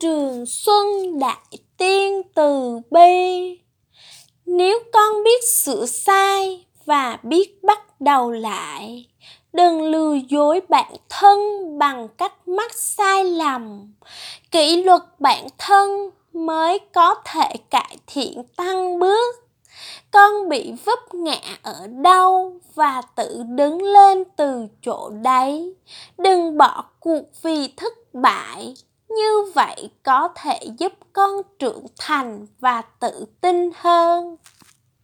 trường xuân đại tiên từ bi. Nếu con biết sửa sai và biết bắt đầu lại, đừng lừa dối bản thân bằng cách mắc sai lầm. Kỷ luật bản thân mới có thể cải thiện tăng bước. Con bị vấp ngã ở đâu và tự đứng lên từ chỗ đấy. Đừng bỏ cuộc vì thất bại như vậy có thể giúp con trưởng thành và tự tin hơn.